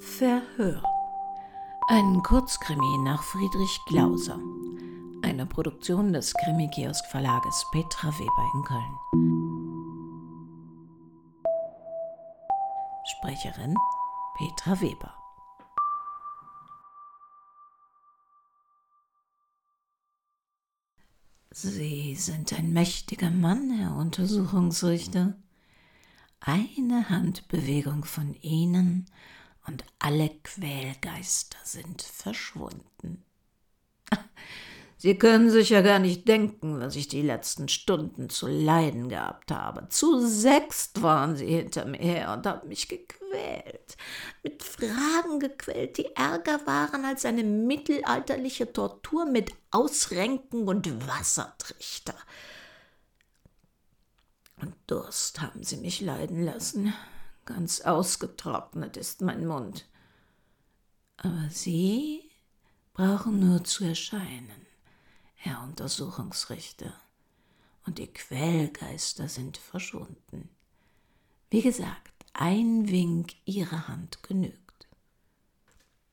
Verhör. Ein Kurzkrimi nach Friedrich Glauser. Eine Produktion des Krimi-Kiosk-Verlages Petra Weber in Köln. Sprecherin Petra Weber. Sie sind ein mächtiger Mann, Herr Untersuchungsrichter. Eine Handbewegung von Ihnen und alle Quälgeister sind verschwunden. Sie können sich ja gar nicht denken, was ich die letzten Stunden zu leiden gehabt habe. Zu sechst waren sie hinter mir her und haben mich gequält. Mit Fragen gequält, die ärger waren als eine mittelalterliche Tortur mit Ausrenken und Wassertrichter. Und Durst haben sie mich leiden lassen. Ganz ausgetrocknet ist mein Mund. Aber Sie brauchen nur zu erscheinen. Herr Untersuchungsrichter, und die Quellgeister sind verschwunden. Wie gesagt, ein Wink Ihrer Hand genügt.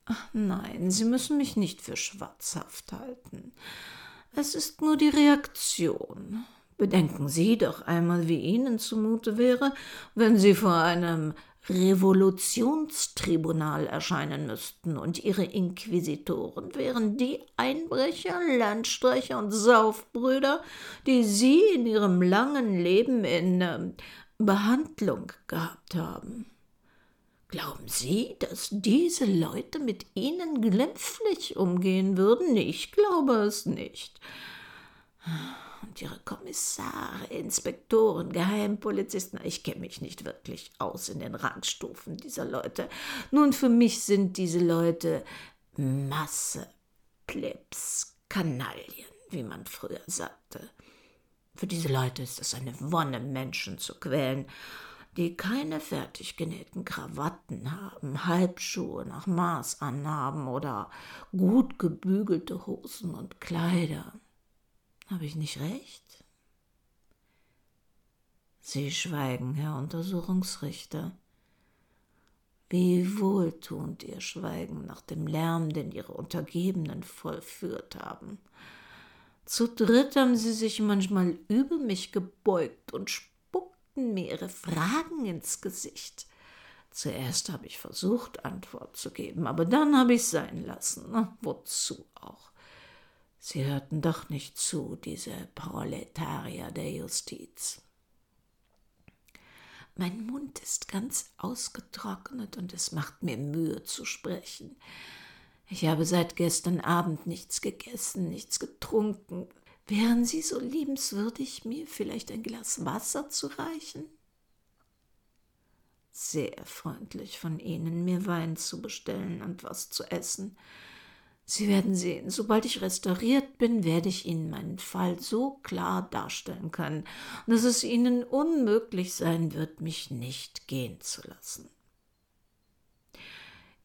Ach nein, Sie müssen mich nicht für schwarzhaft halten. Es ist nur die Reaktion. Bedenken Sie doch einmal, wie Ihnen zumute wäre, wenn Sie vor einem Revolutionstribunal erscheinen müssten und ihre Inquisitoren wären die Einbrecher, Landstreicher und Saufbrüder, die sie in ihrem langen Leben in äh, Behandlung gehabt haben. Glauben Sie, dass diese Leute mit Ihnen glimpflich umgehen würden? Ich glaube es nicht und ihre Kommissare, Inspektoren, Geheimpolizisten. Ich kenne mich nicht wirklich aus in den Rangstufen dieser Leute. Nun, für mich sind diese Leute Masse, Plebs, Kanaillen, wie man früher sagte. Für diese Leute ist es eine Wonne, Menschen zu quälen, die keine fertig genähten Krawatten haben, Halbschuhe nach Maß anhaben oder gut gebügelte Hosen und Kleider. Habe ich nicht recht? Sie schweigen, Herr Untersuchungsrichter. Wie wohltuend Ihr Schweigen nach dem Lärm, den Ihre Untergebenen vollführt haben. Zu dritt haben Sie sich manchmal über mich gebeugt und spuckten mir Ihre Fragen ins Gesicht. Zuerst habe ich versucht, Antwort zu geben, aber dann habe ich sein lassen. Wozu auch? Sie hörten doch nicht zu, diese Proletarier der Justiz. Mein Mund ist ganz ausgetrocknet und es macht mir Mühe zu sprechen. Ich habe seit gestern Abend nichts gegessen, nichts getrunken. Wären Sie so liebenswürdig, mir vielleicht ein Glas Wasser zu reichen? Sehr freundlich von Ihnen, mir Wein zu bestellen und was zu essen. Sie werden sehen, sobald ich restauriert bin, werde ich Ihnen meinen Fall so klar darstellen können, dass es Ihnen unmöglich sein wird, mich nicht gehen zu lassen.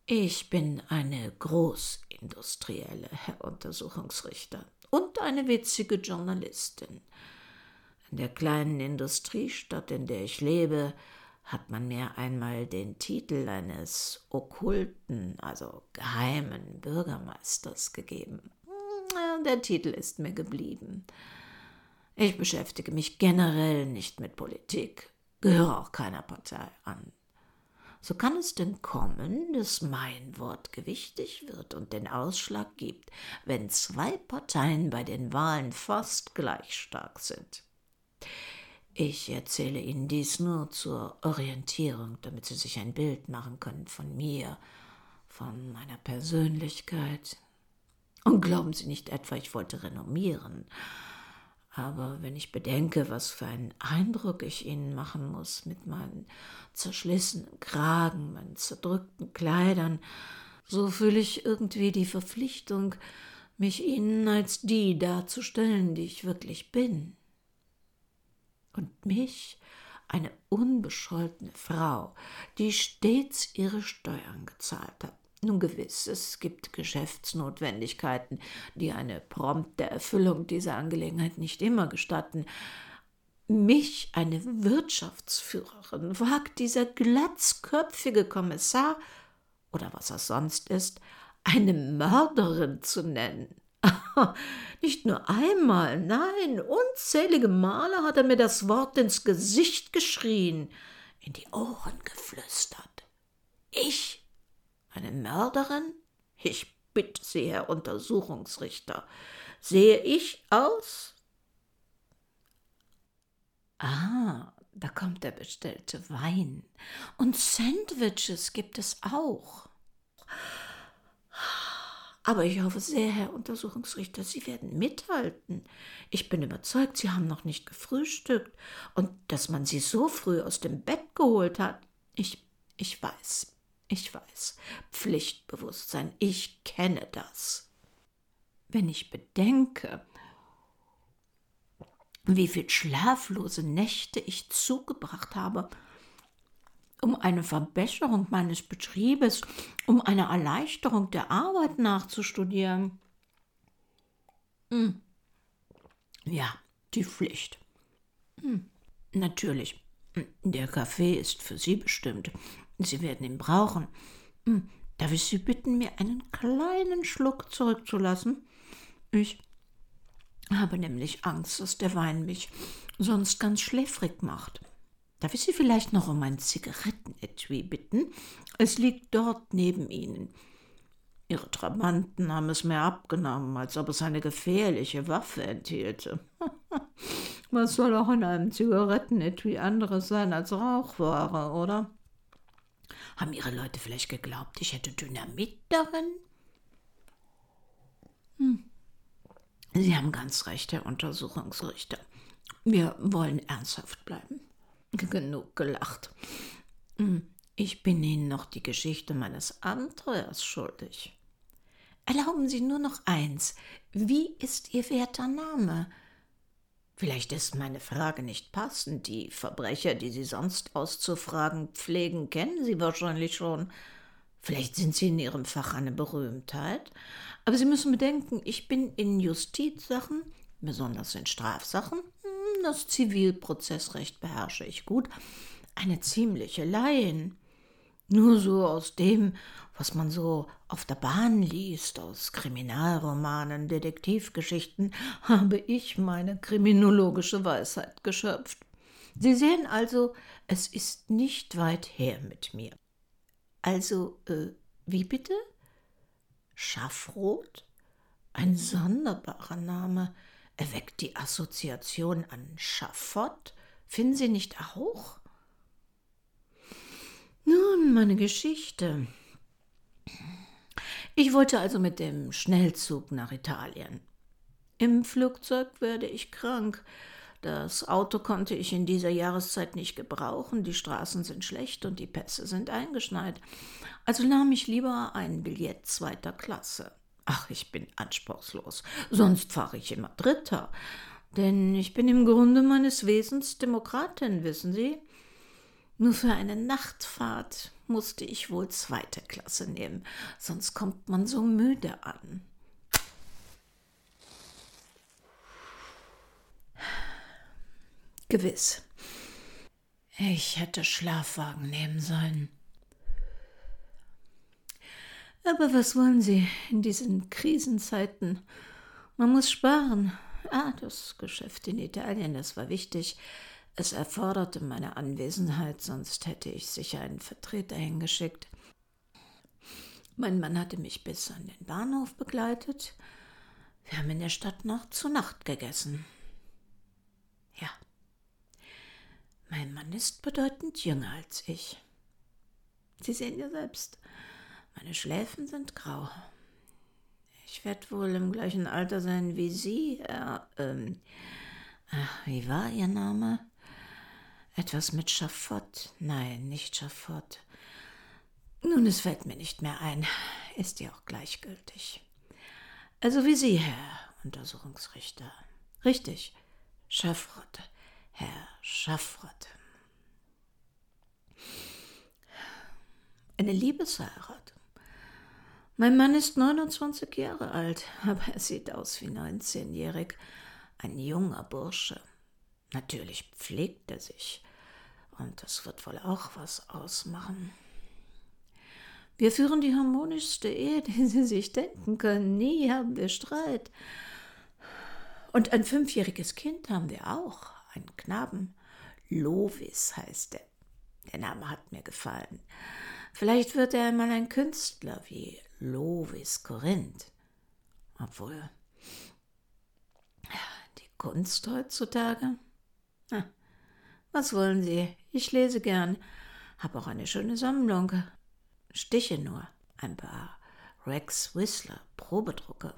Ich bin eine Großindustrielle, Herr Untersuchungsrichter, und eine witzige Journalistin. In der kleinen Industriestadt, in der ich lebe, hat man mir einmal den Titel eines okkulten, also geheimen Bürgermeisters gegeben. Der Titel ist mir geblieben. Ich beschäftige mich generell nicht mit Politik, gehöre auch keiner Partei an. So kann es denn kommen, dass mein Wort gewichtig wird und den Ausschlag gibt, wenn zwei Parteien bei den Wahlen fast gleich stark sind. Ich erzähle Ihnen dies nur zur Orientierung, damit Sie sich ein Bild machen können von mir, von meiner Persönlichkeit. Und glauben Sie nicht etwa, ich wollte renommieren. Aber wenn ich bedenke, was für einen Eindruck ich Ihnen machen muss mit meinen zerschlissenen Kragen, meinen zerdrückten Kleidern, so fühle ich irgendwie die Verpflichtung, mich Ihnen als die darzustellen, die ich wirklich bin und mich, eine unbescholtene Frau, die stets ihre Steuern gezahlt hat. Nun gewiss, es gibt Geschäftsnotwendigkeiten, die eine prompte Erfüllung dieser Angelegenheit nicht immer gestatten. mich, eine Wirtschaftsführerin, wagt dieser glatzköpfige Kommissar oder was er sonst ist, eine Mörderin zu nennen. Nicht nur einmal, nein, unzählige Male hat er mir das Wort ins Gesicht geschrien, in die Ohren geflüstert. Ich? Eine Mörderin? Ich bitte Sie, Herr Untersuchungsrichter, sehe ich aus? Ah, da kommt der bestellte Wein. Und Sandwiches gibt es auch. Aber ich hoffe sehr, Herr Untersuchungsrichter, Sie werden mithalten. Ich bin überzeugt, Sie haben noch nicht gefrühstückt und dass man Sie so früh aus dem Bett geholt hat. Ich, ich weiß, ich weiß. Pflichtbewusstsein, ich kenne das. Wenn ich bedenke, wie viel schlaflose Nächte ich zugebracht habe, um eine Verbesserung meines Betriebes, um eine Erleichterung der Arbeit nachzustudieren. Hm. Ja, die Pflicht. Hm. Natürlich, der Kaffee ist für Sie bestimmt. Sie werden ihn brauchen. Hm. Darf ich Sie bitten, mir einen kleinen Schluck zurückzulassen? Ich habe nämlich Angst, dass der Wein mich sonst ganz schläfrig macht. Darf ich Sie vielleicht noch um ein Zigarettenetui bitten? Es liegt dort neben Ihnen. Ihre Trabanten haben es mir abgenommen, als ob es eine gefährliche Waffe enthielte. Was soll auch in einem Zigarettenetui anderes sein als Rauchware, oder? Haben Ihre Leute vielleicht geglaubt, ich hätte Dynamit darin? Hm. Sie haben ganz recht, Herr Untersuchungsrichter. Wir wollen ernsthaft bleiben. Genug gelacht. Hm, ich bin Ihnen noch die Geschichte meines Abenteuers schuldig. Erlauben Sie nur noch eins. Wie ist Ihr werter Name? Vielleicht ist meine Frage nicht passend. Die Verbrecher, die Sie sonst auszufragen pflegen, kennen Sie wahrscheinlich schon. Vielleicht sind Sie in Ihrem Fach eine Berühmtheit. Aber Sie müssen bedenken, ich bin in Justizsachen, besonders in Strafsachen, das Zivilprozessrecht beherrsche ich gut, eine ziemliche Laien. Nur so aus dem, was man so auf der Bahn liest, aus Kriminalromanen, Detektivgeschichten, habe ich meine kriminologische Weisheit geschöpft. Sie sehen also, es ist nicht weit her mit mir. Also, äh, wie bitte? Schaffrot? Ein sonderbarer Name erweckt die Assoziation an Schafott. Finden Sie nicht auch? Nun, meine Geschichte. Ich wollte also mit dem Schnellzug nach Italien. Im Flugzeug werde ich krank. Das Auto konnte ich in dieser Jahreszeit nicht gebrauchen, die Straßen sind schlecht und die Pässe sind eingeschneit. Also nahm ich lieber ein Billett zweiter Klasse. Ach, ich bin anspruchslos. Sonst fahre ich immer Dritter. Denn ich bin im Grunde meines Wesens Demokratin, wissen Sie? Nur für eine Nachtfahrt musste ich wohl zweite Klasse nehmen, sonst kommt man so müde an. Gewiss. Ich hätte Schlafwagen nehmen sollen. Aber was wollen Sie in diesen Krisenzeiten? Man muss sparen. Ah, das Geschäft in Italien, das war wichtig. Es erforderte meine Anwesenheit, sonst hätte ich sicher einen Vertreter hingeschickt. Mein Mann hatte mich bis an den Bahnhof begleitet. Wir haben in der Stadt noch zu Nacht gegessen. Ja. Mein Mann ist bedeutend jünger als ich. Sie sehen ja selbst. Meine Schläfen sind grau. Ich werde wohl im gleichen Alter sein wie Sie, Herr. Ähm, ach, wie war Ihr Name? Etwas mit Schafott? Nein, nicht Schafott. Nun, es fällt mir nicht mehr ein. Ist ja auch gleichgültig. Also wie Sie, Herr Untersuchungsrichter. Richtig, Schaffrott, Herr Schaffrott. Eine Liebesheirat. Mein Mann ist 29 Jahre alt, aber er sieht aus wie 19-jährig. Ein junger Bursche. Natürlich pflegt er sich. Und das wird wohl auch was ausmachen. Wir führen die harmonischste Ehe, die Sie sich denken können. Nie haben wir Streit. Und ein fünfjähriges Kind haben wir auch, einen Knaben. Lovis heißt er. Der Name hat mir gefallen. Vielleicht wird er einmal ein Künstler wie Lovis Korinth. Obwohl, die Kunst heutzutage. was wollen Sie? Ich lese gern. Hab auch eine schöne Sammlung. Stiche nur. Ein paar Rex Whistler Probedrucke.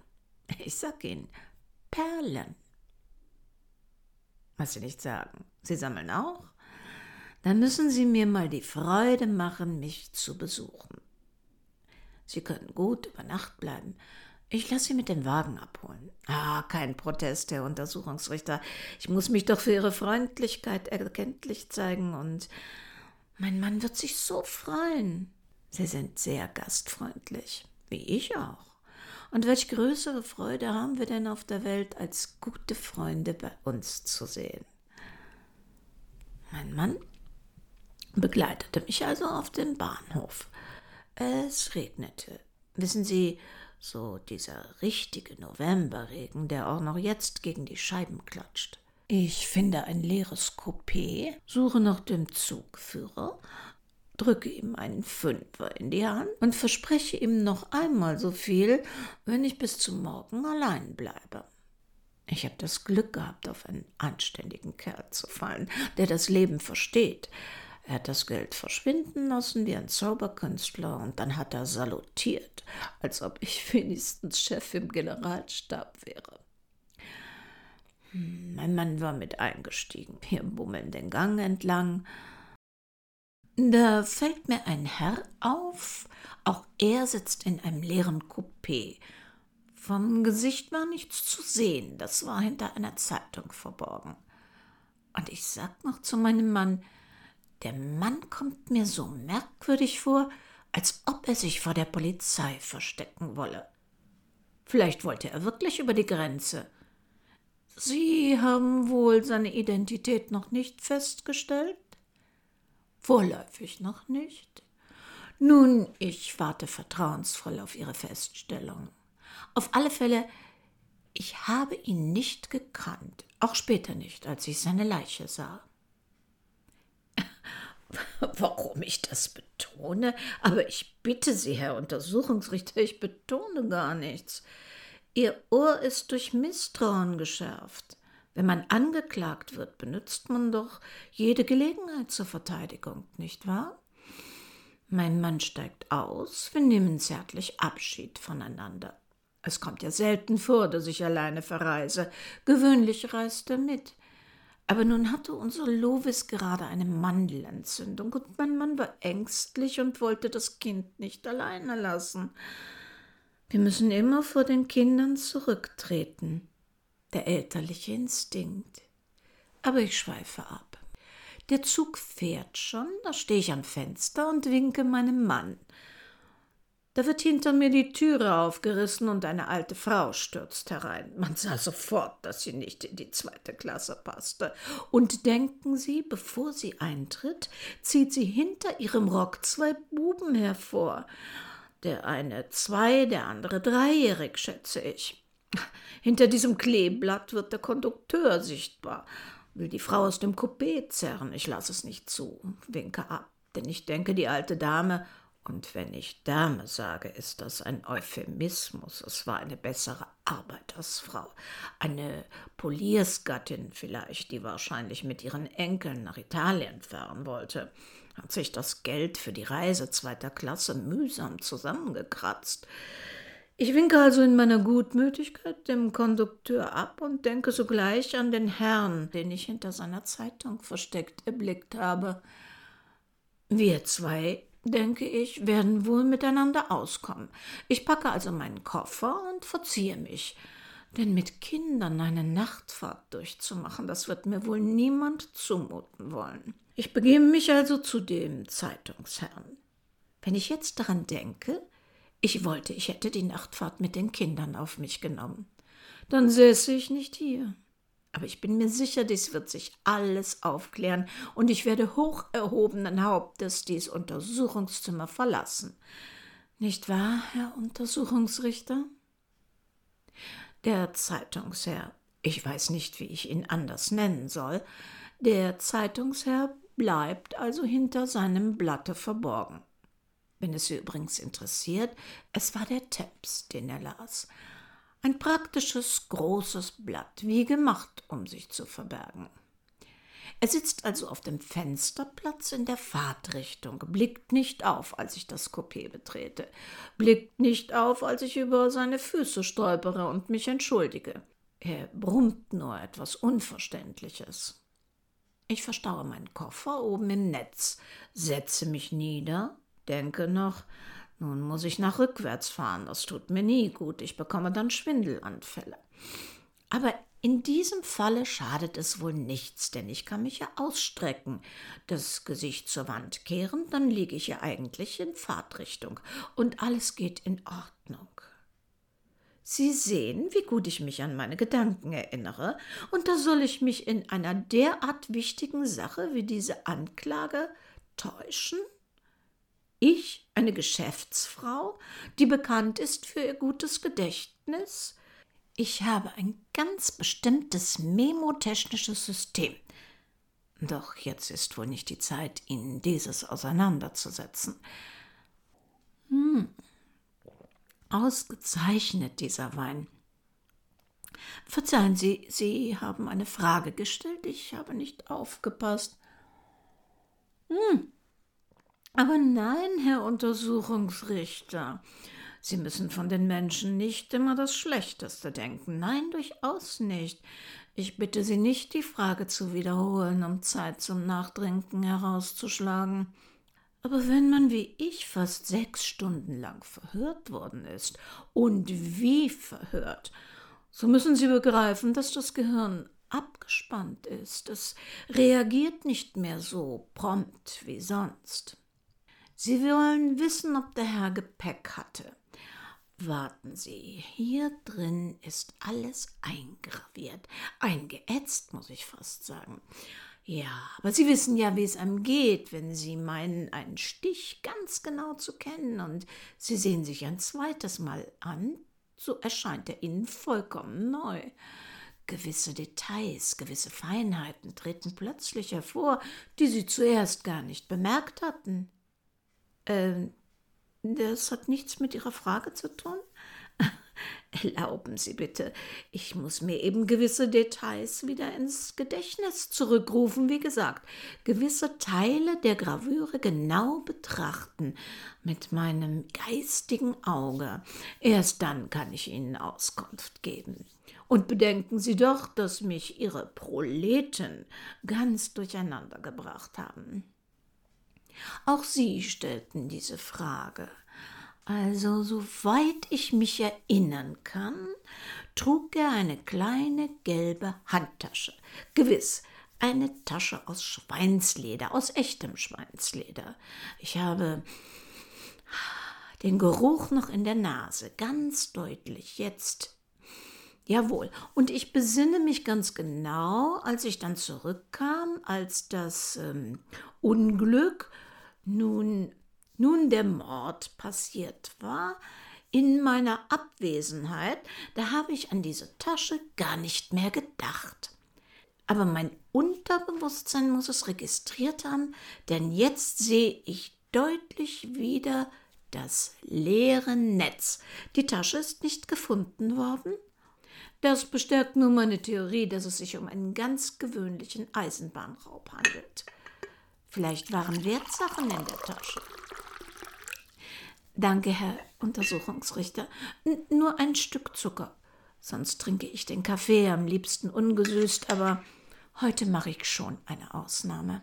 Ich sag Ihnen, Perlen. Was Sie nicht sagen. Sie sammeln auch? Dann müssen Sie mir mal die Freude machen, mich zu besuchen. Sie können gut über Nacht bleiben. Ich lasse Sie mit dem Wagen abholen. Ah, kein Protest, Herr Untersuchungsrichter. Ich muss mich doch für Ihre Freundlichkeit erkenntlich zeigen und mein Mann wird sich so freuen. Sie sind sehr gastfreundlich, wie ich auch. Und welch größere Freude haben wir denn auf der Welt, als gute Freunde bei uns zu sehen? Mein Mann begleitete mich also auf den Bahnhof. Es regnete. Wissen Sie, so dieser richtige Novemberregen, der auch noch jetzt gegen die Scheiben klatscht. Ich finde ein leeres Coupé, suche nach dem Zugführer, drücke ihm einen Fünfer in die Hand und verspreche ihm noch einmal so viel, wenn ich bis zum Morgen allein bleibe. Ich habe das Glück gehabt, auf einen anständigen Kerl zu fallen, der das Leben versteht. Er hat das Geld verschwinden lassen wie ein Zauberkünstler und dann hat er salutiert, als ob ich wenigstens Chef im Generalstab wäre. Hm, mein Mann war mit eingestiegen. Wir bummeln den Gang entlang. Da fällt mir ein Herr auf, auch er sitzt in einem leeren Coupé. Vom Gesicht war nichts zu sehen, das war hinter einer Zeitung verborgen. Und ich sag noch zu meinem Mann, der Mann kommt mir so merkwürdig vor, als ob er sich vor der Polizei verstecken wolle. Vielleicht wollte er wirklich über die Grenze. Sie haben wohl seine Identität noch nicht festgestellt? Vorläufig noch nicht. Nun, ich warte vertrauensvoll auf Ihre Feststellung. Auf alle Fälle, ich habe ihn nicht gekannt, auch später nicht, als ich seine Leiche sah. Warum ich das betone? Aber ich bitte Sie, Herr Untersuchungsrichter, ich betone gar nichts. Ihr Ohr ist durch Misstrauen geschärft. Wenn man angeklagt wird, benutzt man doch jede Gelegenheit zur Verteidigung, nicht wahr? Mein Mann steigt aus, wir nehmen zärtlich Abschied voneinander. Es kommt ja selten vor, dass ich alleine verreise. Gewöhnlich reist er mit. Aber nun hatte unser Lovis gerade eine Mandelentzündung und mein Mann war ängstlich und wollte das Kind nicht alleine lassen. Wir müssen immer vor den Kindern zurücktreten. Der elterliche Instinkt. Aber ich schweife ab. Der Zug fährt schon, da stehe ich am Fenster und winke meinem Mann. Da wird hinter mir die Türe aufgerissen und eine alte Frau stürzt herein. Man sah sofort, dass sie nicht in die zweite Klasse passte. Und denken Sie, bevor sie eintritt, zieht sie hinter ihrem Rock zwei Buben hervor. Der eine zwei, der andere dreijährig, schätze ich. Hinter diesem Kleeblatt wird der Kondukteur sichtbar. Will die Frau aus dem Coupé zerren. Ich lasse es nicht zu, winke ab, denn ich denke, die alte Dame und wenn ich Dame sage, ist das ein Euphemismus. Es war eine bessere Arbeitersfrau, eine Poliersgattin vielleicht, die wahrscheinlich mit ihren Enkeln nach Italien fahren wollte, hat sich das Geld für die Reise zweiter Klasse mühsam zusammengekratzt. Ich winke also in meiner Gutmütigkeit dem Kondukteur ab und denke sogleich an den Herrn, den ich hinter seiner Zeitung versteckt erblickt habe. Wir zwei denke ich, werden wohl miteinander auskommen. Ich packe also meinen Koffer und verziehe mich. Denn mit Kindern eine Nachtfahrt durchzumachen, das wird mir wohl niemand zumuten wollen. Ich begebe mich also zu dem Zeitungsherrn. Wenn ich jetzt daran denke, ich wollte, ich hätte die Nachtfahrt mit den Kindern auf mich genommen, dann säße ich nicht hier. Aber ich bin mir sicher, dies wird sich alles aufklären und ich werde hoch erhobenen Hauptes dies Untersuchungszimmer verlassen. Nicht wahr, Herr Untersuchungsrichter? Der Zeitungsherr, ich weiß nicht, wie ich ihn anders nennen soll, der Zeitungsherr bleibt also hinter seinem Blatte verborgen. Wenn es Sie übrigens interessiert, es war der Temps, den er las. Ein praktisches, großes Blatt, wie gemacht, um sich zu verbergen. Er sitzt also auf dem Fensterplatz in der Fahrtrichtung, blickt nicht auf, als ich das Coupé betrete, blickt nicht auf, als ich über seine Füße stolpere und mich entschuldige. Er brummt nur etwas Unverständliches. Ich verstaue meinen Koffer oben im Netz, setze mich nieder, denke noch, nun muss ich nach rückwärts fahren, das tut mir nie gut, ich bekomme dann Schwindelanfälle. Aber in diesem Falle schadet es wohl nichts, denn ich kann mich ja ausstrecken, das Gesicht zur Wand kehren, dann liege ich ja eigentlich in Fahrtrichtung und alles geht in Ordnung. Sie sehen, wie gut ich mich an meine Gedanken erinnere, und da soll ich mich in einer derart wichtigen Sache wie diese Anklage täuschen? Ich, eine Geschäftsfrau, die bekannt ist für ihr gutes Gedächtnis? Ich habe ein ganz bestimmtes memotechnisches System. Doch jetzt ist wohl nicht die Zeit, Ihnen dieses auseinanderzusetzen. Hm, Ausgezeichnet dieser Wein. Verzeihen Sie, Sie haben eine Frage gestellt. Ich habe nicht aufgepasst. Hm. Aber nein, Herr Untersuchungsrichter. Sie müssen von den Menschen nicht immer das Schlechteste denken. Nein, durchaus nicht. Ich bitte Sie nicht, die Frage zu wiederholen, um Zeit zum Nachdenken herauszuschlagen. Aber wenn man wie ich fast sechs Stunden lang verhört worden ist, und wie verhört, so müssen Sie begreifen, dass das Gehirn abgespannt ist. Es reagiert nicht mehr so prompt wie sonst. Sie wollen wissen, ob der Herr Gepäck hatte. Warten Sie, hier drin ist alles eingraviert, eingeätzt, muss ich fast sagen. Ja, aber Sie wissen ja, wie es einem geht, wenn Sie meinen, einen Stich ganz genau zu kennen und Sie sehen sich ein zweites Mal an, so erscheint er Ihnen vollkommen neu. Gewisse Details, gewisse Feinheiten treten plötzlich hervor, die Sie zuerst gar nicht bemerkt hatten. Ähm, das hat nichts mit Ihrer Frage zu tun? Erlauben Sie bitte, ich muss mir eben gewisse Details wieder ins Gedächtnis zurückrufen, wie gesagt, gewisse Teile der Gravüre genau betrachten mit meinem geistigen Auge. Erst dann kann ich Ihnen Auskunft geben. Und bedenken Sie doch, dass mich Ihre Proleten ganz durcheinander gebracht haben. Auch Sie stellten diese Frage. Also, soweit ich mich erinnern kann, trug er eine kleine gelbe Handtasche. Gewiss, eine Tasche aus Schweinsleder, aus echtem Schweinsleder. Ich habe den Geruch noch in der Nase, ganz deutlich jetzt. Jawohl, und ich besinne mich ganz genau, als ich dann zurückkam, als das ähm, Unglück nun nun der Mord passiert war, in meiner Abwesenheit, da habe ich an diese Tasche gar nicht mehr gedacht. Aber mein Unterbewusstsein muss es registriert haben, denn jetzt sehe ich deutlich wieder das leere Netz. Die Tasche ist nicht gefunden worden. Das bestärkt nur meine Theorie, dass es sich um einen ganz gewöhnlichen Eisenbahnraub handelt. Vielleicht waren Wertsachen in der Tasche. Danke, Herr Untersuchungsrichter. N nur ein Stück Zucker. Sonst trinke ich den Kaffee am liebsten ungesüßt, aber heute mache ich schon eine Ausnahme.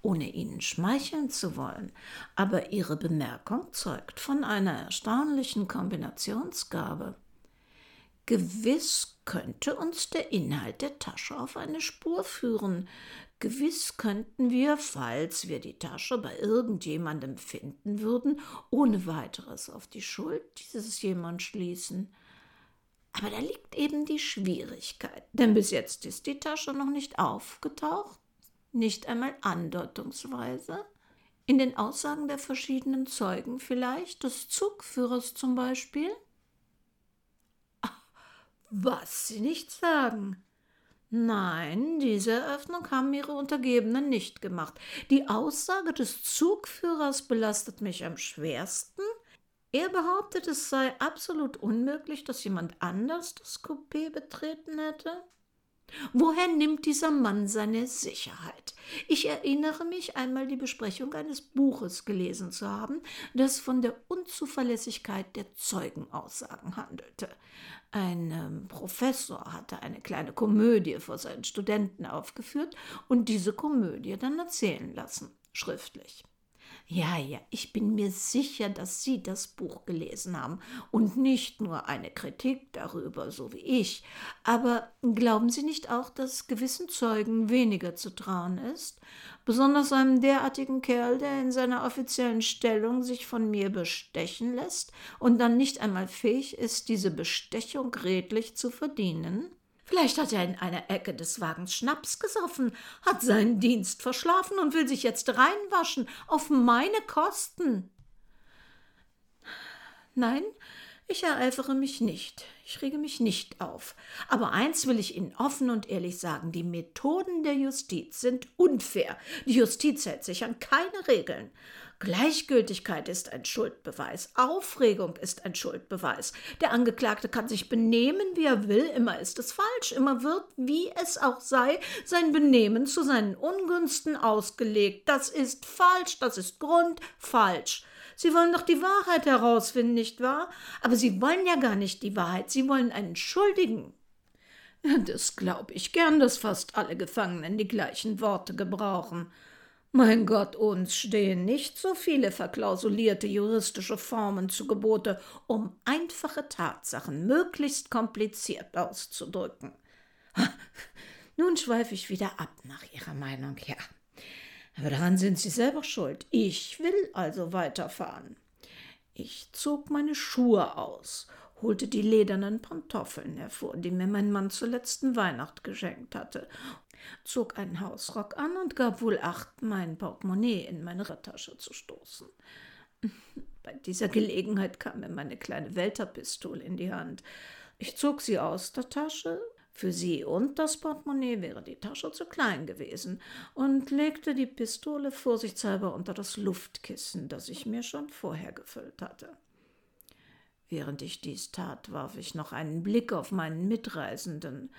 Ohne Ihnen schmeicheln zu wollen, aber Ihre Bemerkung zeugt von einer erstaunlichen Kombinationsgabe. Gewiss könnte uns der Inhalt der Tasche auf eine Spur führen, Gewiss könnten wir, falls wir die Tasche bei irgendjemandem finden würden, ohne weiteres auf die Schuld dieses jemand schließen. Aber da liegt eben die Schwierigkeit, denn bis jetzt ist die Tasche noch nicht aufgetaucht, nicht einmal andeutungsweise. In den Aussagen der verschiedenen Zeugen vielleicht, des Zugführers zum Beispiel? Ach, was Sie nicht sagen. Nein, diese Eröffnung haben ihre Untergebenen nicht gemacht. Die Aussage des Zugführers belastet mich am schwersten. Er behauptet, es sei absolut unmöglich, dass jemand anders das Coupé betreten hätte. Woher nimmt dieser Mann seine Sicherheit? Ich erinnere mich einmal die Besprechung eines Buches gelesen zu haben, das von der Unzuverlässigkeit der Zeugenaussagen handelte. Ein ähm, Professor hatte eine kleine Komödie vor seinen Studenten aufgeführt und diese Komödie dann erzählen lassen, schriftlich. Ja, ja, ich bin mir sicher, dass Sie das Buch gelesen haben und nicht nur eine Kritik darüber, so wie ich. Aber glauben Sie nicht auch, dass gewissen Zeugen weniger zu trauen ist? Besonders einem derartigen Kerl, der in seiner offiziellen Stellung sich von mir bestechen lässt und dann nicht einmal fähig ist, diese Bestechung redlich zu verdienen? Vielleicht hat er in einer Ecke des Wagens Schnaps gesoffen, hat seinen Dienst verschlafen und will sich jetzt reinwaschen auf meine Kosten. Nein, ich ereifere mich nicht. Ich rege mich nicht auf. Aber eins will ich Ihnen offen und ehrlich sagen: Die Methoden der Justiz sind unfair. Die Justiz hält sich an keine Regeln. Gleichgültigkeit ist ein Schuldbeweis. Aufregung ist ein Schuldbeweis. Der Angeklagte kann sich benehmen, wie er will. Immer ist es falsch. Immer wird, wie es auch sei, sein Benehmen zu seinen Ungünsten ausgelegt. Das ist falsch. Das ist grundfalsch. Sie wollen doch die Wahrheit herausfinden, nicht wahr? Aber Sie wollen ja gar nicht die Wahrheit. Sie wollen einen Schuldigen. Das glaube ich gern, dass fast alle Gefangenen die gleichen Worte gebrauchen. Mein Gott, uns stehen nicht so viele verklausulierte juristische Formen zu Gebote, um einfache Tatsachen möglichst kompliziert auszudrücken. Nun schweife ich wieder ab nach Ihrer Meinung, ja. Aber daran sind Sie selber schuld. Ich will also weiterfahren. Ich zog meine Schuhe aus, holte die ledernen Pantoffeln hervor, die mir mein Mann zur letzten Weihnacht geschenkt hatte, zog einen Hausrock an und gab wohl acht, mein Portemonnaie in meine Radtasche zu stoßen. Bei dieser Gelegenheit kam mir meine kleine Welterpistole in die Hand. Ich zog sie aus der Tasche, für sie und das Portemonnaie wäre die Tasche zu klein gewesen, und legte die Pistole vorsichtshalber unter das Luftkissen, das ich mir schon vorher gefüllt hatte. Während ich dies tat, warf ich noch einen Blick auf meinen Mitreisenden,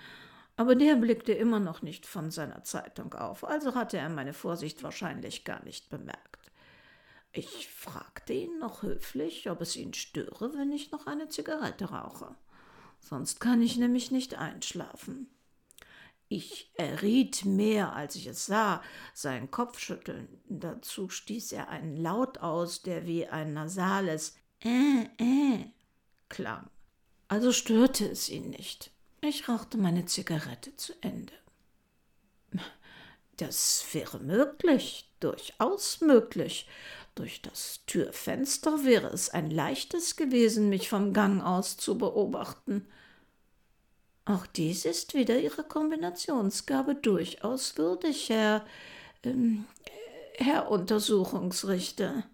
aber der blickte immer noch nicht von seiner Zeitung auf, also hatte er meine Vorsicht wahrscheinlich gar nicht bemerkt. Ich fragte ihn noch höflich, ob es ihn störe, wenn ich noch eine Zigarette rauche. Sonst kann ich nämlich nicht einschlafen. Ich erriet mehr, als ich es sah, sein Kopfschütteln. Dazu stieß er einen Laut aus, der wie ein nasales Äh, äh klang. Also störte es ihn nicht. Ich rauchte meine Zigarette zu Ende. Das wäre möglich, durchaus möglich. Durch das Türfenster wäre es ein leichtes gewesen, mich vom Gang aus zu beobachten. Auch dies ist wieder Ihre Kombinationsgabe durchaus würdig, Herr, ähm, Herr Untersuchungsrichter.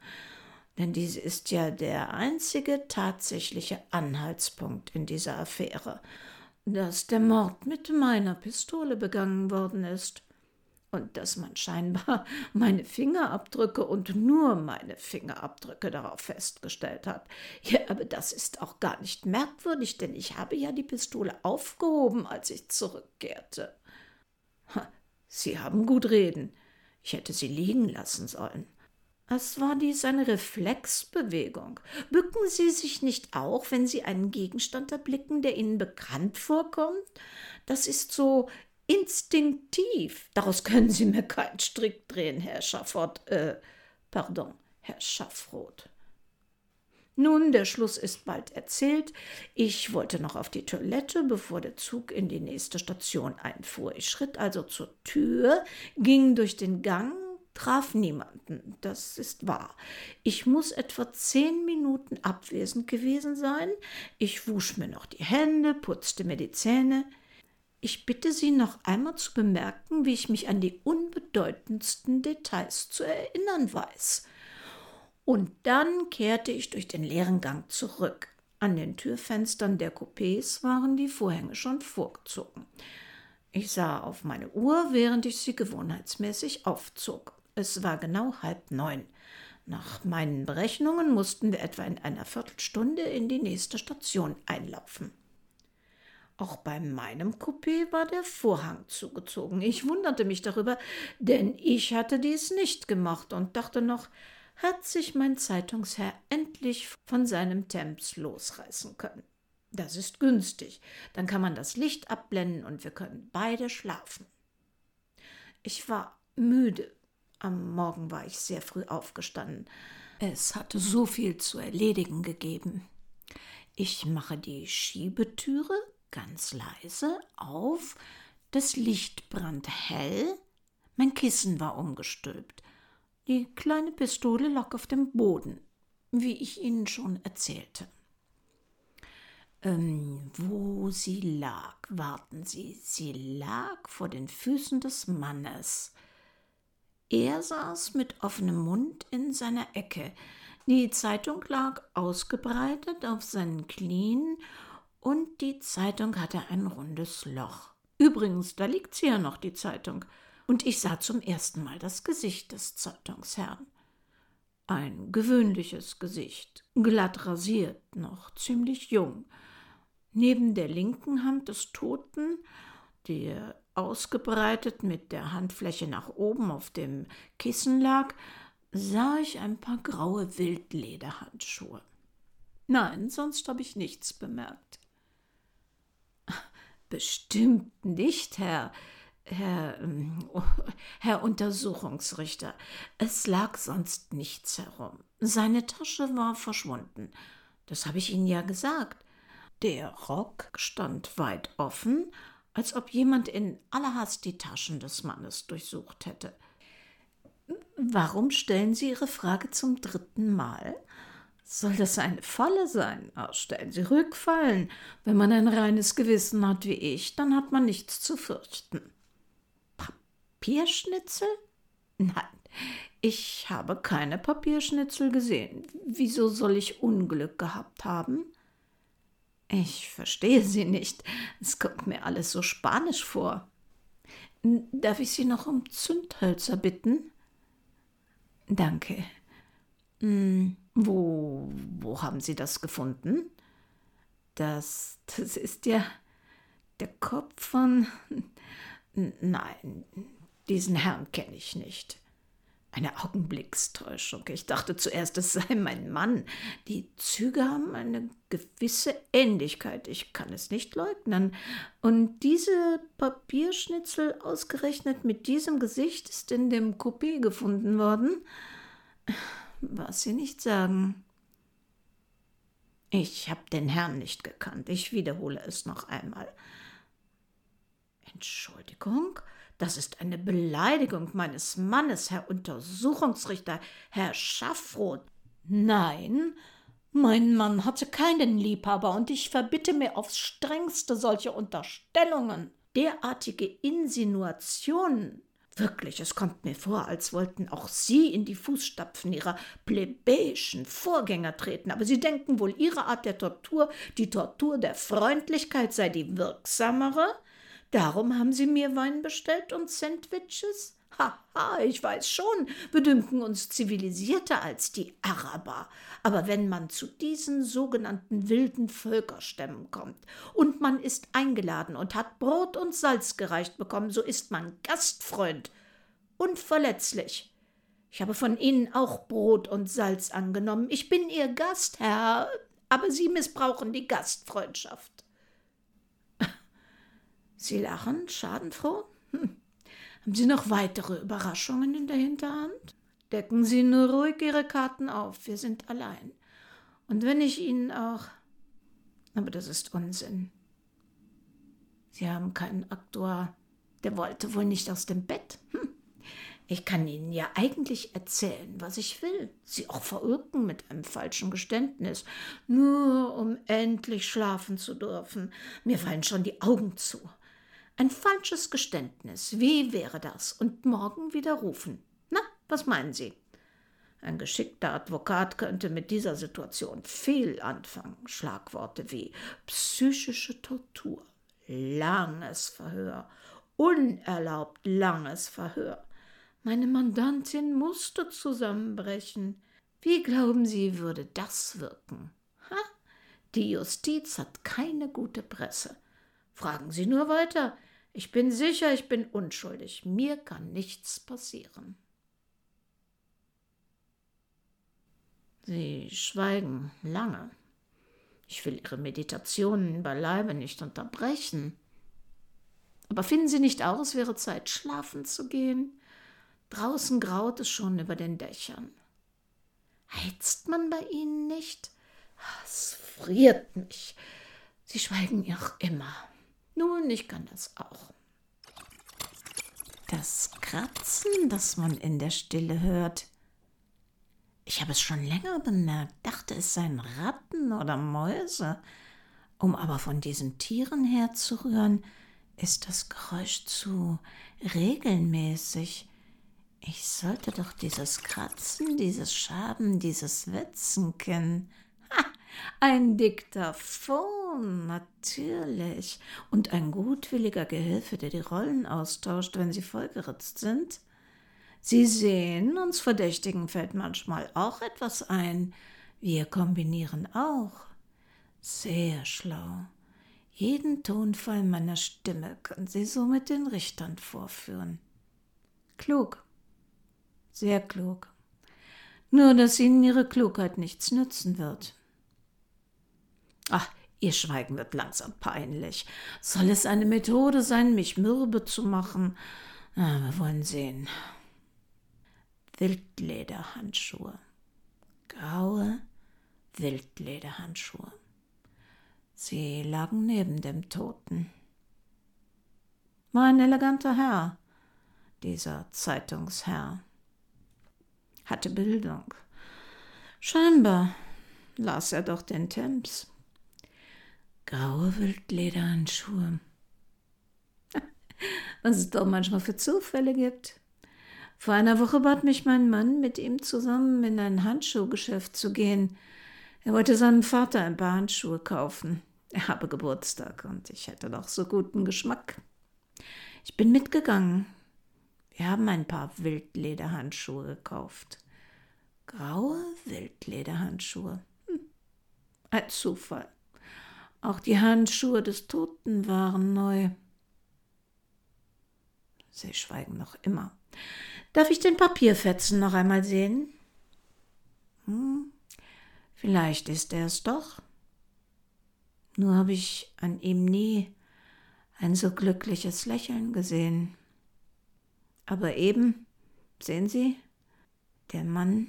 Denn diese ist ja der einzige tatsächliche Anhaltspunkt in dieser Affäre dass der Mord mit meiner Pistole begangen worden ist und dass man scheinbar meine Fingerabdrücke und nur meine Fingerabdrücke darauf festgestellt hat. Ja, aber das ist auch gar nicht merkwürdig, denn ich habe ja die Pistole aufgehoben, als ich zurückkehrte. Sie haben gut reden. Ich hätte sie liegen lassen sollen. Es war dies eine Reflexbewegung. Bücken Sie sich nicht auch, wenn Sie einen Gegenstand erblicken, der Ihnen bekannt vorkommt? Das ist so instinktiv. Daraus können Sie mir keinen Strick drehen, Herr Schaffort. Äh, pardon, Herr Schaffroth. Nun, der Schluss ist bald erzählt. Ich wollte noch auf die Toilette, bevor der Zug in die nächste Station einfuhr. Ich schritt also zur Tür, ging durch den Gang traf niemanden, das ist wahr. Ich muss etwa zehn Minuten abwesend gewesen sein. Ich wusch mir noch die Hände, putzte mir die Zähne. Ich bitte Sie noch einmal zu bemerken, wie ich mich an die unbedeutendsten Details zu erinnern weiß. Und dann kehrte ich durch den leeren Gang zurück. An den Türfenstern der Coupés waren die Vorhänge schon vorgezogen. Ich sah auf meine Uhr, während ich sie gewohnheitsmäßig aufzog. Es war genau halb neun. Nach meinen Berechnungen mussten wir etwa in einer Viertelstunde in die nächste Station einlaufen. Auch bei meinem Coupé war der Vorhang zugezogen. Ich wunderte mich darüber, denn ich hatte dies nicht gemacht und dachte noch, hat sich mein Zeitungsherr endlich von seinem Thames losreißen können. Das ist günstig. Dann kann man das Licht abblenden und wir können beide schlafen. Ich war müde. Am Morgen war ich sehr früh aufgestanden. Es hatte so viel zu erledigen gegeben. Ich mache die Schiebetüre ganz leise auf, das Licht brannte hell, mein Kissen war umgestülpt, die kleine Pistole lag auf dem Boden, wie ich Ihnen schon erzählte. Ähm, wo sie lag, warten Sie, sie lag vor den Füßen des Mannes. Er saß mit offenem Mund in seiner Ecke. Die Zeitung lag ausgebreitet auf seinen Knien und die Zeitung hatte ein rundes Loch. Übrigens, da liegt sie ja noch, die Zeitung. Und ich sah zum ersten Mal das Gesicht des Zeitungsherrn. Ein gewöhnliches Gesicht, glatt rasiert, noch ziemlich jung. Neben der linken Hand des Toten, die ausgebreitet mit der Handfläche nach oben auf dem Kissen lag, sah ich ein paar graue Wildlederhandschuhe. Nein, sonst habe ich nichts bemerkt. Bestimmt nicht, Herr. Herr, ähm, Herr Untersuchungsrichter, es lag sonst nichts herum. Seine Tasche war verschwunden. Das habe ich Ihnen ja gesagt. Der Rock stand weit offen, als ob jemand in aller Hast die Taschen des Mannes durchsucht hätte. Warum stellen Sie Ihre Frage zum dritten Mal? Soll das eine Falle sein? Oh, stellen Sie Rückfallen. Wenn man ein reines Gewissen hat wie ich, dann hat man nichts zu fürchten. Papierschnitzel? Nein, ich habe keine Papierschnitzel gesehen. Wieso soll ich Unglück gehabt haben? Ich verstehe Sie nicht. Es kommt mir alles so spanisch vor. Darf ich Sie noch um Zündhölzer bitten? Danke. Hm, wo, wo haben Sie das gefunden? Das, das ist ja der Kopf von. Nein, diesen Herrn kenne ich nicht. Eine Augenblickstäuschung. Ich dachte zuerst, es sei mein Mann. Die Züge haben eine gewisse Ähnlichkeit. Ich kann es nicht leugnen. Und diese Papierschnitzel ausgerechnet mit diesem Gesicht ist in dem Coupé gefunden worden was Sie nicht sagen. Ich habe den Herrn nicht gekannt. Ich wiederhole es noch einmal. Entschuldigung, das ist eine Beleidigung meines Mannes, Herr Untersuchungsrichter, Herr Schaffroth. Nein, mein Mann hatte keinen Liebhaber und ich verbitte mir aufs strengste solche Unterstellungen. Derartige Insinuationen Wirklich, es kommt mir vor, als wollten auch Sie in die Fußstapfen Ihrer plebejischen Vorgänger treten, aber Sie denken wohl, Ihre Art der Tortur, die Tortur der Freundlichkeit sei die wirksamere? Darum haben Sie mir Wein bestellt und Sandwiches? Haha, ich weiß schon, wir dünken uns zivilisierter als die Araber. Aber wenn man zu diesen sogenannten wilden Völkerstämmen kommt und man ist eingeladen und hat Brot und Salz gereicht bekommen, so ist man Gastfreund, unverletzlich. Ich habe von Ihnen auch Brot und Salz angenommen. Ich bin Ihr Gastherr, aber Sie missbrauchen die Gastfreundschaft. Sie lachen, schadenfroh? Hm. Haben Sie noch weitere Überraschungen in der Hinterhand? Decken Sie nur ruhig Ihre Karten auf, wir sind allein. Und wenn ich Ihnen auch. Aber das ist Unsinn. Sie haben keinen Aktuar. Der wollte wohl nicht aus dem Bett. Hm. Ich kann Ihnen ja eigentlich erzählen, was ich will, Sie auch verürken mit einem falschen Geständnis, nur um endlich schlafen zu dürfen. Mir fallen schon die Augen zu. Ein falsches Geständnis, wie wäre das? Und morgen widerrufen. Na, was meinen Sie? Ein geschickter Advokat könnte mit dieser Situation viel anfangen. Schlagworte wie psychische Tortur, langes Verhör, unerlaubt langes Verhör. Meine Mandantin musste zusammenbrechen. Wie glauben Sie, würde das wirken? Ha? Die Justiz hat keine gute Presse. Fragen Sie nur weiter. Ich bin sicher, ich bin unschuldig. Mir kann nichts passieren. Sie schweigen lange. Ich will Ihre Meditationen beileibe nicht unterbrechen. Aber finden Sie nicht auch, es wäre Zeit, schlafen zu gehen? Draußen graut es schon über den Dächern. Heizt man bei Ihnen nicht? Es friert mich. Sie schweigen auch immer. Nun, ich kann das auch. Das Kratzen, das man in der Stille hört. Ich habe es schon länger bemerkt, dachte es seien Ratten oder Mäuse. Um aber von diesen Tieren herzurühren, ist das Geräusch zu regelmäßig. Ich sollte doch dieses Kratzen, dieses Schaben, dieses Wetzen kennen. Ha, ein Diktaphon, natürlich. Und ein gutwilliger Gehilfe, der die Rollen austauscht, wenn sie vollgeritzt sind. Sie sehen, uns Verdächtigen fällt manchmal auch etwas ein. Wir kombinieren auch. Sehr schlau. Jeden Tonfall meiner Stimme können Sie somit den Richtern vorführen. Klug. Sehr klug. Nur, dass Ihnen Ihre Klugheit nichts nützen wird. Ach, Ihr Schweigen wird langsam peinlich. Soll es eine Methode sein, mich mürbe zu machen? Na, wir wollen sehen. Wildlederhandschuhe. Graue Wildlederhandschuhe. Sie lagen neben dem Toten. War ein eleganter Herr, dieser Zeitungsherr. Hatte Bildung. Scheinbar las er doch den Thames. Graue Wildlederhandschuhe. Was es doch manchmal für Zufälle gibt. Vor einer Woche bat mich mein Mann, mit ihm zusammen in ein Handschuhgeschäft zu gehen. Er wollte seinem Vater ein paar Handschuhe kaufen. Er habe Geburtstag und ich hätte doch so guten Geschmack. Ich bin mitgegangen. Wir haben ein paar Wildlederhandschuhe gekauft. Graue Wildlederhandschuhe. Hm. Ein Zufall. Auch die Handschuhe des Toten waren neu. Sie schweigen noch immer. Darf ich den Papierfetzen noch einmal sehen? Hm, Vielleicht ist er es doch. Nur habe ich an ihm nie ein so glückliches Lächeln gesehen. Aber eben, sehen Sie, der Mann,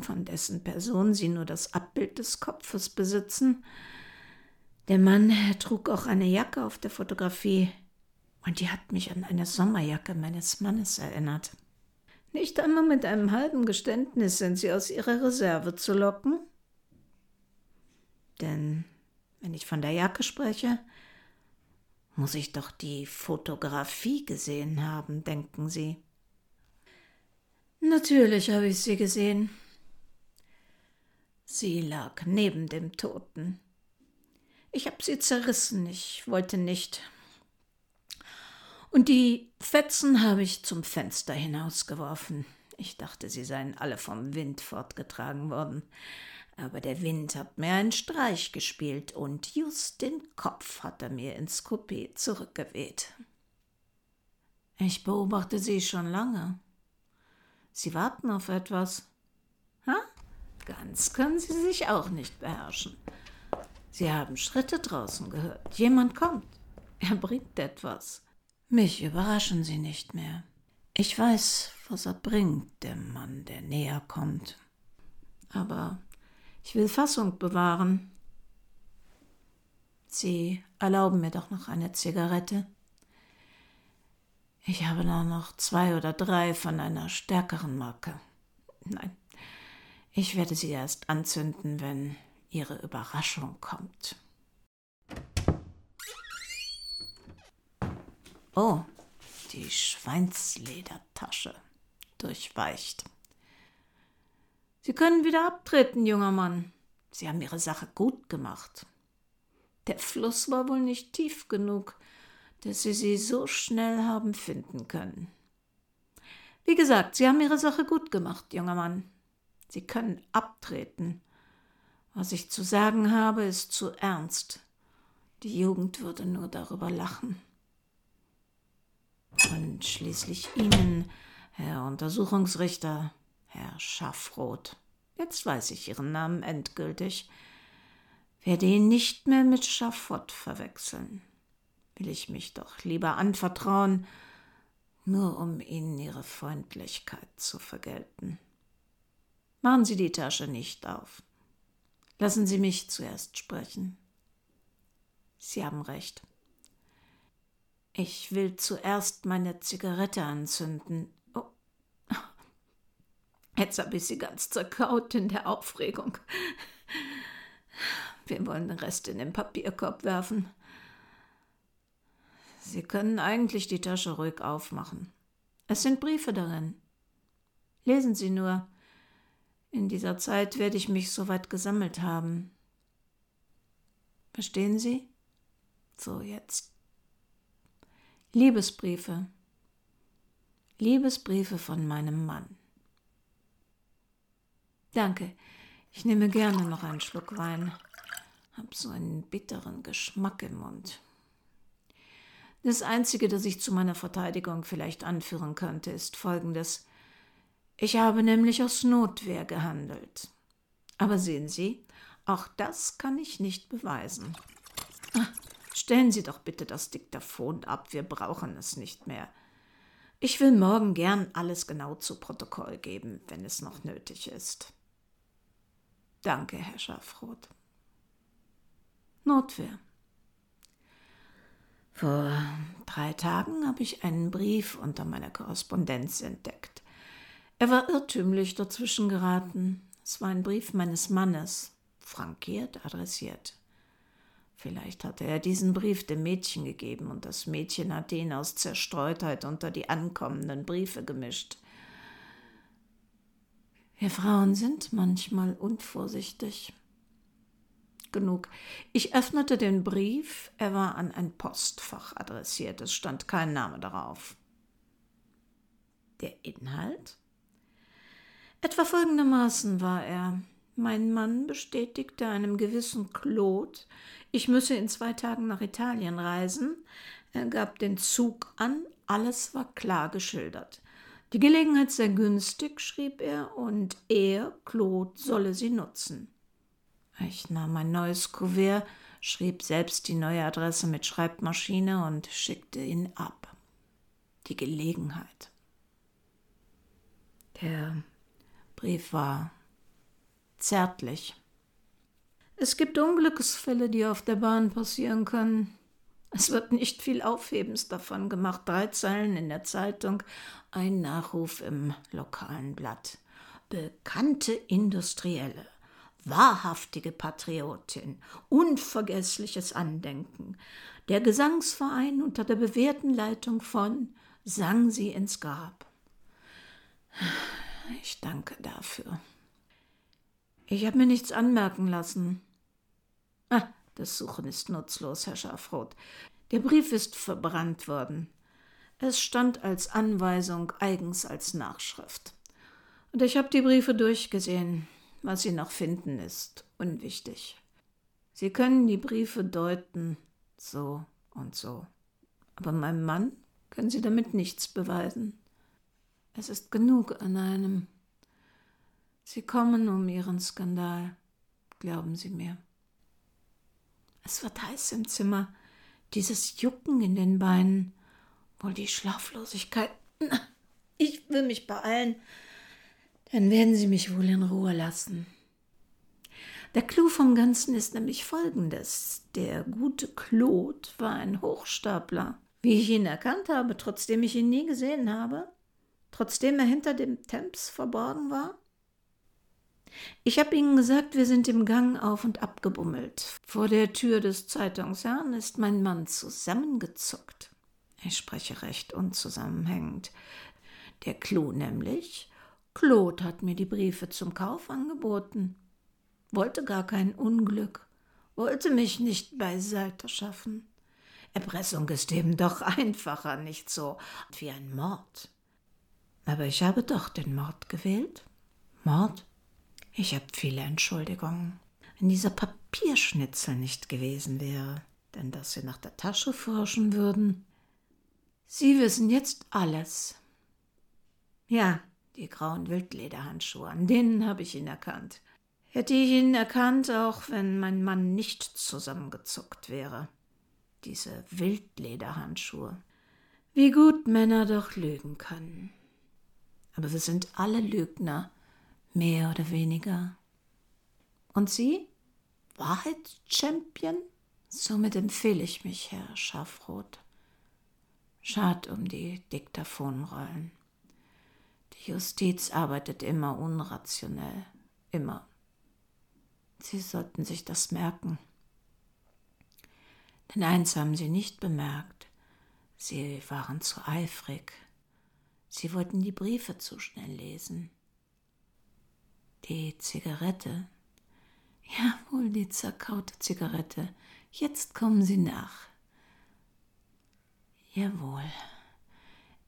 von dessen Person Sie nur das Abbild des Kopfes besitzen, der Mann trug auch eine Jacke auf der Fotografie, und die hat mich an eine Sommerjacke meines Mannes erinnert. Nicht einmal mit einem halben Geständnis sind Sie aus Ihrer Reserve zu locken? Denn wenn ich von der Jacke spreche, muss ich doch die Fotografie gesehen haben, denken Sie. Natürlich habe ich sie gesehen. Sie lag neben dem Toten. Ich habe sie zerrissen, ich wollte nicht. Und die Fetzen habe ich zum Fenster hinausgeworfen. Ich dachte, sie seien alle vom Wind fortgetragen worden aber der Wind hat mir einen Streich gespielt und just den Kopf hat er mir ins Coupé zurückgeweht. Ich beobachte Sie schon lange. Sie warten auf etwas. Ha? Ganz können Sie sich auch nicht beherrschen. Sie haben Schritte draußen gehört. Jemand kommt. Er bringt etwas. Mich überraschen Sie nicht mehr. Ich weiß, was er bringt, der Mann, der näher kommt. Aber ich will Fassung bewahren. Sie erlauben mir doch noch eine Zigarette. Ich habe da noch zwei oder drei von einer stärkeren Marke. Nein, ich werde sie erst anzünden, wenn ihre Überraschung kommt. Oh, die Schweinsledertasche durchweicht. Sie können wieder abtreten, junger Mann. Sie haben Ihre Sache gut gemacht. Der Fluss war wohl nicht tief genug, dass Sie sie so schnell haben finden können. Wie gesagt, Sie haben Ihre Sache gut gemacht, junger Mann. Sie können abtreten. Was ich zu sagen habe, ist zu ernst. Die Jugend würde nur darüber lachen. Und schließlich Ihnen, Herr Untersuchungsrichter, Herr Schaffroth. Jetzt weiß ich Ihren Namen endgültig. Werde ihn nicht mehr mit Schafott verwechseln. Will ich mich doch lieber anvertrauen, nur um Ihnen Ihre Freundlichkeit zu vergelten. Machen Sie die Tasche nicht auf. Lassen Sie mich zuerst sprechen. Sie haben recht. Ich will zuerst meine Zigarette anzünden, Jetzt habe ich sie ganz zerkaut in der Aufregung. Wir wollen den Rest in den Papierkorb werfen. Sie können eigentlich die Tasche ruhig aufmachen. Es sind Briefe darin. Lesen Sie nur. In dieser Zeit werde ich mich soweit gesammelt haben. Verstehen Sie? So jetzt. Liebesbriefe. Liebesbriefe von meinem Mann. Danke. Ich nehme gerne noch einen Schluck Wein. Hab so einen bitteren Geschmack im Mund. Das Einzige, das ich zu meiner Verteidigung vielleicht anführen könnte, ist folgendes. Ich habe nämlich aus Notwehr gehandelt. Aber sehen Sie, auch das kann ich nicht beweisen. Ah, stellen Sie doch bitte das Diktaphon ab, wir brauchen es nicht mehr. Ich will morgen gern alles genau zu Protokoll geben, wenn es noch nötig ist. Danke, Herr Schafroth. Notwehr. Vor drei Tagen habe ich einen Brief unter meiner Korrespondenz entdeckt. Er war irrtümlich dazwischen geraten. Es war ein Brief meines Mannes, frankiert, adressiert. Vielleicht hatte er diesen Brief dem Mädchen gegeben und das Mädchen hatte ihn aus Zerstreutheit unter die ankommenden Briefe gemischt. Wir Frauen sind manchmal unvorsichtig. Genug. Ich öffnete den Brief. Er war an ein Postfach adressiert. Es stand kein Name darauf. Der Inhalt? Etwa folgendermaßen war er. Mein Mann bestätigte einem gewissen Claude, ich müsse in zwei Tagen nach Italien reisen. Er gab den Zug an, alles war klar geschildert. Die Gelegenheit sei günstig, schrieb er, und er, Claude, solle sie nutzen. Ich nahm ein neues Kuvert, schrieb selbst die neue Adresse mit Schreibmaschine und schickte ihn ab. Die Gelegenheit. Der Brief war zärtlich. Es gibt Unglücksfälle, die auf der Bahn passieren können. Es wird nicht viel Aufhebens davon gemacht. Drei Zeilen in der Zeitung, ein Nachruf im lokalen Blatt. Bekannte Industrielle, wahrhaftige Patriotin, unvergessliches Andenken. Der Gesangsverein unter der bewährten Leitung von sang sie ins Grab. Ich danke dafür. Ich habe mir nichts anmerken lassen. Ah, das Suchen ist nutzlos, Herr Schafroth. Der Brief ist verbrannt worden. Es stand als Anweisung, eigens als Nachschrift. Und ich habe die Briefe durchgesehen. Was Sie noch finden, ist unwichtig. Sie können die Briefe deuten, so und so. Aber meinem Mann können Sie damit nichts beweisen. Es ist genug an einem. Sie kommen um Ihren Skandal, glauben Sie mir. Es wird heiß im Zimmer, dieses Jucken in den Beinen, wohl die Schlaflosigkeit. Ich will mich beeilen, dann werden Sie mich wohl in Ruhe lassen. Der Clou vom Ganzen ist nämlich folgendes. Der gute Claude war ein Hochstapler, Wie ich ihn erkannt habe, trotzdem ich ihn nie gesehen habe? Trotzdem er hinter dem Temps verborgen war? Ich habe Ihnen gesagt, wir sind im Gang auf und ab gebummelt. Vor der Tür des Zeitungsherrn ist mein Mann zusammengezuckt. Ich spreche recht unzusammenhängend. Der Clou nämlich, Claude hat mir die Briefe zum Kauf angeboten, wollte gar kein Unglück, wollte mich nicht beiseite schaffen. Erpressung ist eben doch einfacher, nicht so wie ein Mord. Aber ich habe doch den Mord gewählt. Mord? Ich habe viele Entschuldigungen. Wenn dieser Papierschnitzel nicht gewesen wäre, denn dass Sie nach der Tasche forschen würden. Sie wissen jetzt alles. Ja, die grauen Wildlederhandschuhe, an denen habe ich ihn erkannt. Hätte ich ihn erkannt, auch wenn mein Mann nicht zusammengezuckt wäre. Diese Wildlederhandschuhe. Wie gut Männer doch lügen können. Aber wir sind alle Lügner, mehr oder weniger. Und Sie? Wahrheitschampion? Somit empfehle ich mich, Herr Schafroth. Schad um die Diktaphonrollen. Die Justiz arbeitet immer unrationell. Immer. Sie sollten sich das merken. Denn eins haben Sie nicht bemerkt. Sie waren zu eifrig. Sie wollten die Briefe zu schnell lesen. Die Zigarette. Jawohl, die zerkaute Zigarette. Jetzt kommen Sie nach. Jawohl.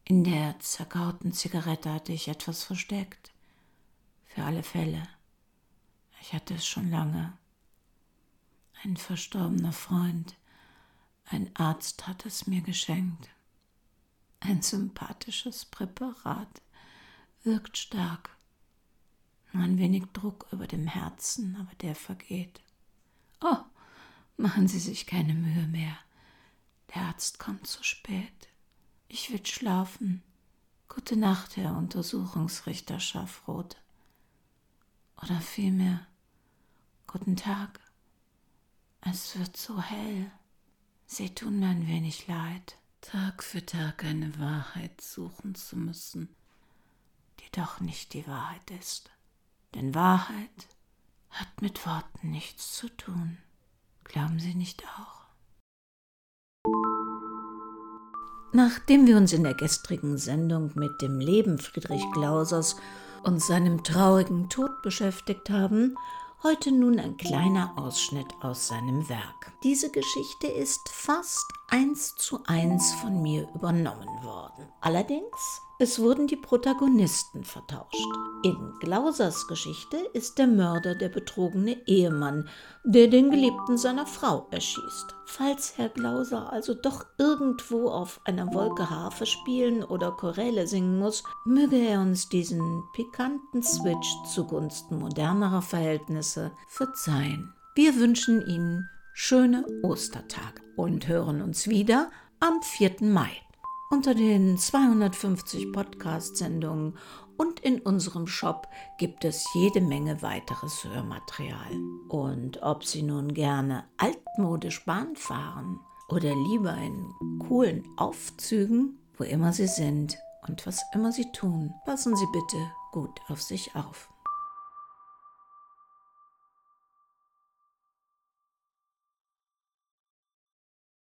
In der zerkauten Zigarette hatte ich etwas versteckt. Für alle Fälle. Ich hatte es schon lange. Ein verstorbener Freund, ein Arzt hat es mir geschenkt. Ein sympathisches Präparat, wirkt stark. Nur ein wenig Druck über dem Herzen, aber der vergeht. Oh, machen Sie sich keine Mühe mehr. Der Arzt kommt zu spät. Ich will schlafen. Gute Nacht, Herr Untersuchungsrichter Schafroth. Oder vielmehr, guten Tag. Es wird so hell. Sie tun mir ein wenig leid, Tag für Tag eine Wahrheit suchen zu müssen, die doch nicht die Wahrheit ist. Denn Wahrheit hat mit Worten nichts zu tun. Glauben Sie nicht auch? Nachdem wir uns in der gestrigen Sendung mit dem Leben Friedrich Glausers und seinem traurigen Tod beschäftigt haben, heute nun ein kleiner Ausschnitt aus seinem Werk. Diese Geschichte ist fast eins zu eins von mir übernommen worden. Allerdings es wurden die Protagonisten vertauscht. In Glausers Geschichte ist der Mörder der betrogene Ehemann, der den Geliebten seiner Frau erschießt. Falls Herr Glauser also doch irgendwo auf einer Wolke Harfe spielen oder Choräle singen muss, möge er uns diesen pikanten Switch zugunsten modernerer Verhältnisse verzeihen. Wir wünschen Ihnen schöne Ostertage und hören uns wieder am 4. Mai. Unter den 250 Podcast-Sendungen und in unserem Shop gibt es jede Menge weiteres Hörmaterial. Und ob Sie nun gerne altmodisch Bahn fahren oder lieber in coolen Aufzügen, wo immer Sie sind und was immer Sie tun, passen Sie bitte gut auf sich auf.